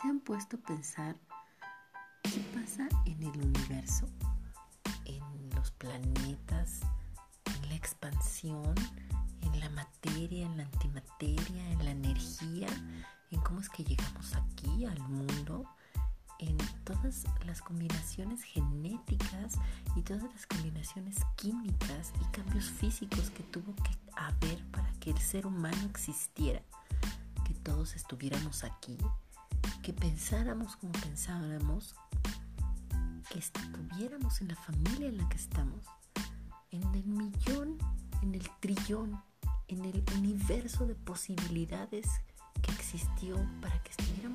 ¿Se han puesto a pensar qué pasa en el universo, en los planetas, en la expansión, en la materia, en la antimateria, en la energía, en cómo es que llegamos aquí al mundo? en todas las combinaciones genéticas y todas las combinaciones químicas y cambios físicos que tuvo que haber para que el ser humano existiera, que todos estuviéramos aquí, que pensáramos como pensábamos, que estuviéramos en la familia en la que estamos, en el millón, en el trillón, en el universo de posibilidades que existió para que estuviéramos